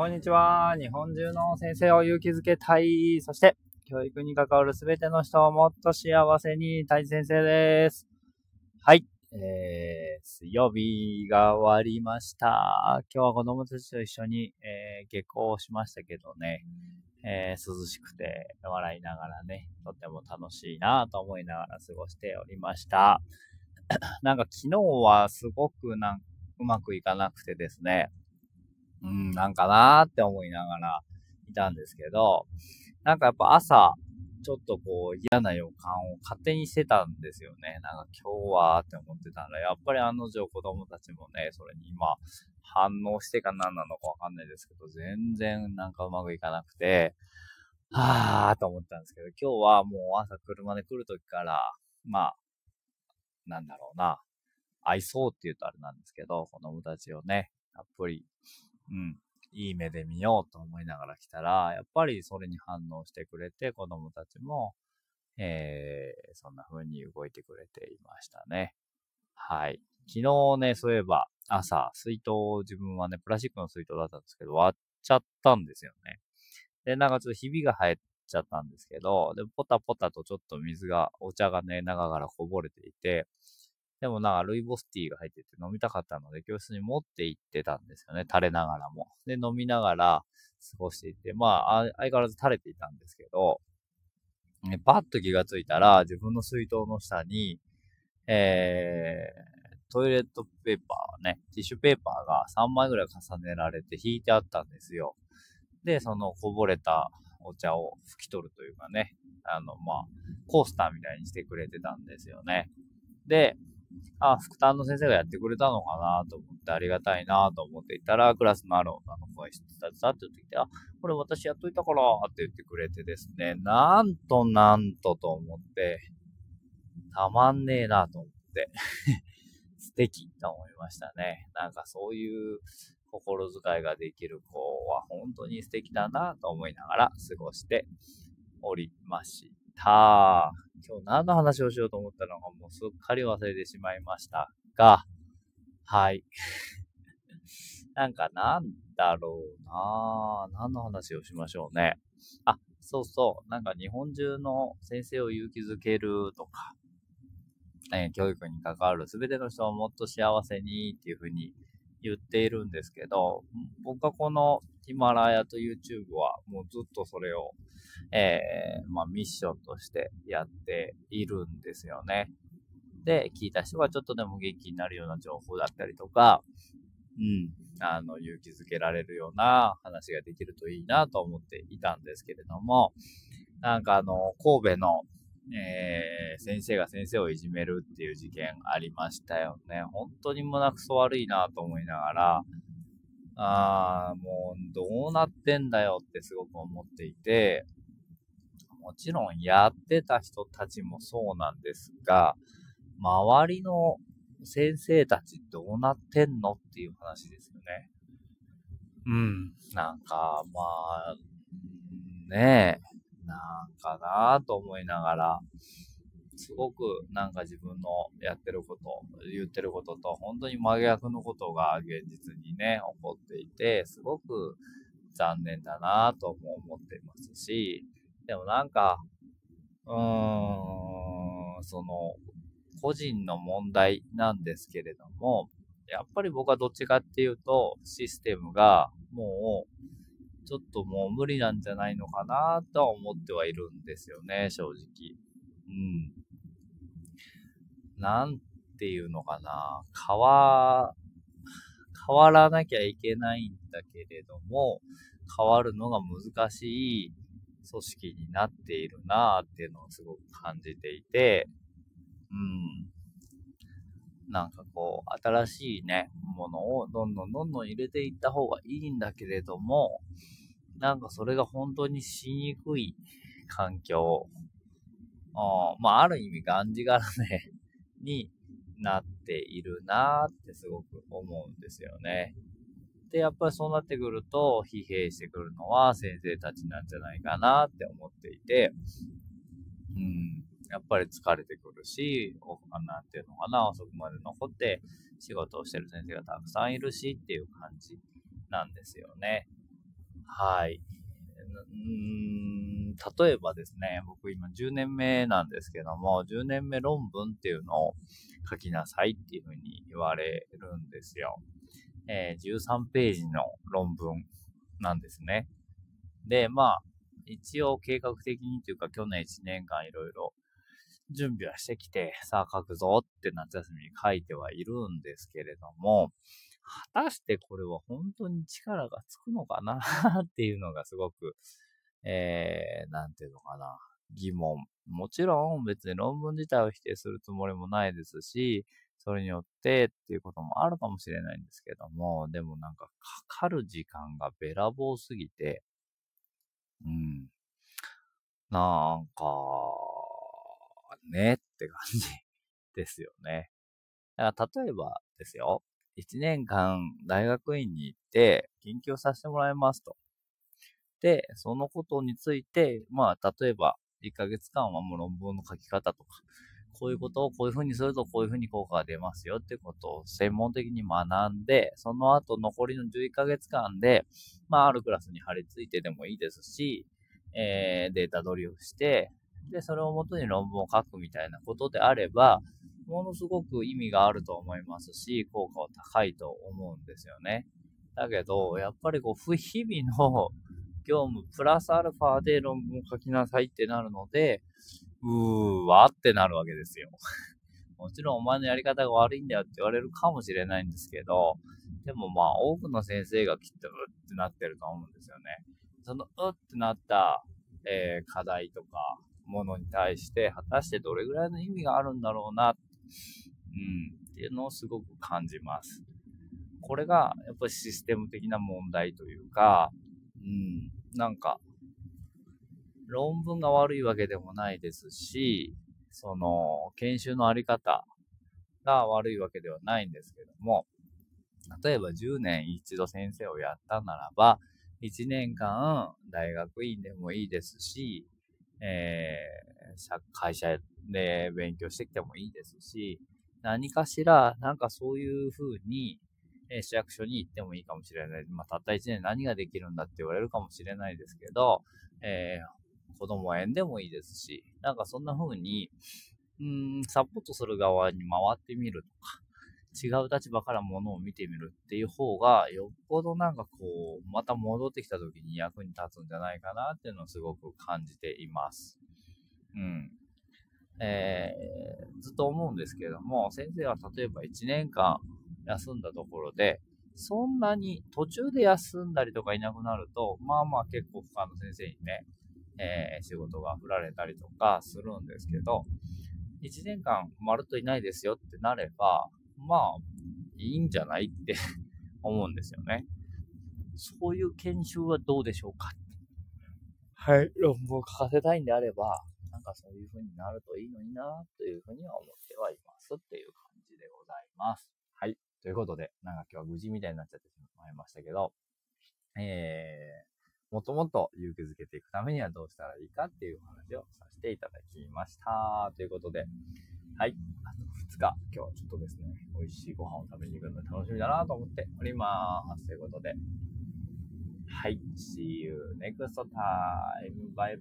こんにちは。日本中の先生を勇気づけたい。そして、教育に関わるすべての人をもっと幸せに、たい先生です。はい。えー、水曜日が終わりました。今日は子供たちと一緒に、えー、下校しましたけどね、えー、涼しくて笑いながらね、とっても楽しいなと思いながら過ごしておりました。なんか昨日はすごくなんうまくいかなくてですね、うん、なんかなーって思いながらいたんですけど、なんかやっぱ朝、ちょっとこう嫌な予感を勝手にしてたんですよね。なんか今日はって思ってたら、やっぱり案の定子供たちもね、それに今反応してか何なのかわかんないですけど、全然なんかうまくいかなくて、はぁーと思ったんですけど、今日はもう朝車で来るときから、まあ、なんだろうな、愛そうって言うとあれなんですけど、子供たちをね、たっぷり、うん、いい目で見ようと思いながら来たら、やっぱりそれに反応してくれて、子供たちも、えー、そんな風に動いてくれていましたね。はい。昨日ね、そういえば、朝、水筒を、自分はね、プラスチックの水筒だったんですけど、割っちゃったんですよね。で、なんかちょっとひびが入っちゃったんですけど、で、ポタポタとちょっと水が、お茶がね、中からこぼれていて、でもなルイボスティーが入ってて飲みたかったので教室に持って行ってたんですよね。垂れながらも。で、飲みながら過ごしていて、まあ、相変わらず垂れていたんですけど、ね、パッと気がついたら自分の水筒の下に、えー、トイレットペーパーね、ティッシュペーパーが3枚ぐらい重ねられて引いてあったんですよ。で、そのこぼれたお茶を拭き取るというかね、あの、まあ、コースターみたいにしてくれてたんですよね。で、あ、副担の先生がやってくれたのかなと思ってありがたいなと思っていたら、クラスのある女の子がしてたって言ってきて、あ、これ私やっといたからって言ってくれてですね、なんとなんとと思って、たまんねえなと思って素敵と思いましたね。なんかそういう心遣いができる子は本当に素敵だなと思いながら過ごしておりました。今日何の話をしようと思ったのかもうすっかり忘れてしまいましたが、はい。なんかなんだろうな何の話をしましょうね。あ、そうそう。なんか日本中の先生を勇気づけるとか、えー、教育に関わる全ての人をもっと幸せにっていうふうに言っているんですけど、僕はこのヒマラヤと YouTube はもうずっとそれを、えー、まあ、ミッションとしてやっているんですよね。で、聞いた人がちょっとでも元気になるような情報だったりとか、うん、あの、勇気づけられるような話ができるといいなと思っていたんですけれども、なんかあの、神戸のえー、先生が先生をいじめるっていう事件ありましたよね。本当に胸くそ悪いなと思いながら、あー、もうどうなってんだよってすごく思っていて、もちろんやってた人たちもそうなんですが、周りの先生たちどうなってんのっていう話ですよね。うん。なんか、まあ、ねえ、んかなと思いながら、すごくなんか自分のやってること、言ってることと本当に真逆のことが現実にね、起こっていて、すごく残念だなとも思っていますし、でもなんか、うーん、その、個人の問題なんですけれども、やっぱり僕はどっちかっていうと、システムがもうちょっともう無理なんじゃないのかなとは思ってはいるんですよね、正直。うん。なんていうのかな。変わ、変わらなきゃいけないんだけれども、変わるのが難しい組織になっているなっていうのをすごく感じていて、うん。なんかこう、新しいね、ものをどんどんどんどん入れていった方がいいんだけれども、なんかそれが本当にしにくい環境、あまあ、ある意味がんじがらねになっているなってすごく思うんですよね。で、やっぱりそうなってくると、疲弊してくるのは先生たちなんじゃないかなって思っていて、うん、やっぱり疲れてくるし、なんていうのかな、遅くまで残って仕事をしてる先生がたくさんいるしっていう感じなんですよね。はい。例えばですね、僕今10年目なんですけども、10年目論文っていうのを書きなさいっていうふうに言われるんですよ。えー、13ページの論文なんですね。で、まあ、一応計画的にというか去年1年間いろいろ準備はしてきて、さあ書くぞって夏休みに書いてはいるんですけれども、果たしてこれは本当に力がつくのかなっていうのがすごく、えー、なんていうのかな、疑問。もちろん別に論文自体を否定するつもりもないですし、それによってっていうこともあるかもしれないんですけども、でもなんかかかる時間がべらぼうすぎて、うん。なんか、ねって感じですよね。だから例えばですよ、1年間大学院に行って研究させてもらいますと。で、そのことについて、まあ、例えば、1ヶ月間はもう論文の書き方とか、こういうことをこういうふうにするとこういうふうに効果が出ますよってことを専門的に学んで、その後残りの11ヶ月間で、まあ、あるクラスに貼り付いてでもいいですし、えー、データ取りをして、で、それをもとに論文を書くみたいなことであれば、ものすごく意味があると思いますし、効果は高いと思うんですよね。だけど、やっぱりこう、日々の 業務プラスアルファで論文を書きなさいってなるので、うーわってなるわけですよ。もちろんお前のやり方が悪いんだよって言われるかもしれないんですけど、でもまあ多くの先生がきっとうってなってると思うんですよね。そのうってなった、えー、課題とかものに対して果たしてどれぐらいの意味があるんだろうな、うん、っていうのをすごく感じます。これがやっぱりシステム的な問題というか、うん、なんか論文が悪いわけでもないですし、その、研修のあり方が悪いわけではないんですけども、例えば10年一度先生をやったならば、1年間大学院でもいいですし、えー、会社で勉強してきてもいいですし、何かしら、なんかそういう風に、え市役所に行ってもいいかもしれない。まあ、たった1年何ができるんだって言われるかもしれないですけど、えー、子供園でもいいですし、なんかそんな風に、うん、サポートする側に回ってみるとか、違う立場からものを見てみるっていう方が、よっぽどなんかこう、また戻ってきた時に役に立つんじゃないかなっていうのをすごく感じています。うん。えー、ずっと思うんですけれども、先生は例えば1年間休んだところで、そんなに途中で休んだりとかいなくなると、まあまあ結構他の先生にね、えー、仕事が振られたりとかするんですけど、1年間まるっといないですよってなれば、まあ、いいんじゃないって 思うんですよね。そういう研修はどうでしょうか？はい、論文を書かせたいんであれば、なんかそういう風になるといいのにな、という風には思ってはいますっていう感じでございます。はい。ということで、なんか今日は無事みたいになっちゃってしまいましたけど、えー、もともと勇気づけていくためにはどうしたらいいかっていう話をさせていただきました。ということで、はい。あと2日、今日はちょっとですね、美味しいご飯を食べに行くの楽しみだなと思っております。ということで、はい。See you next time. Bye bye.。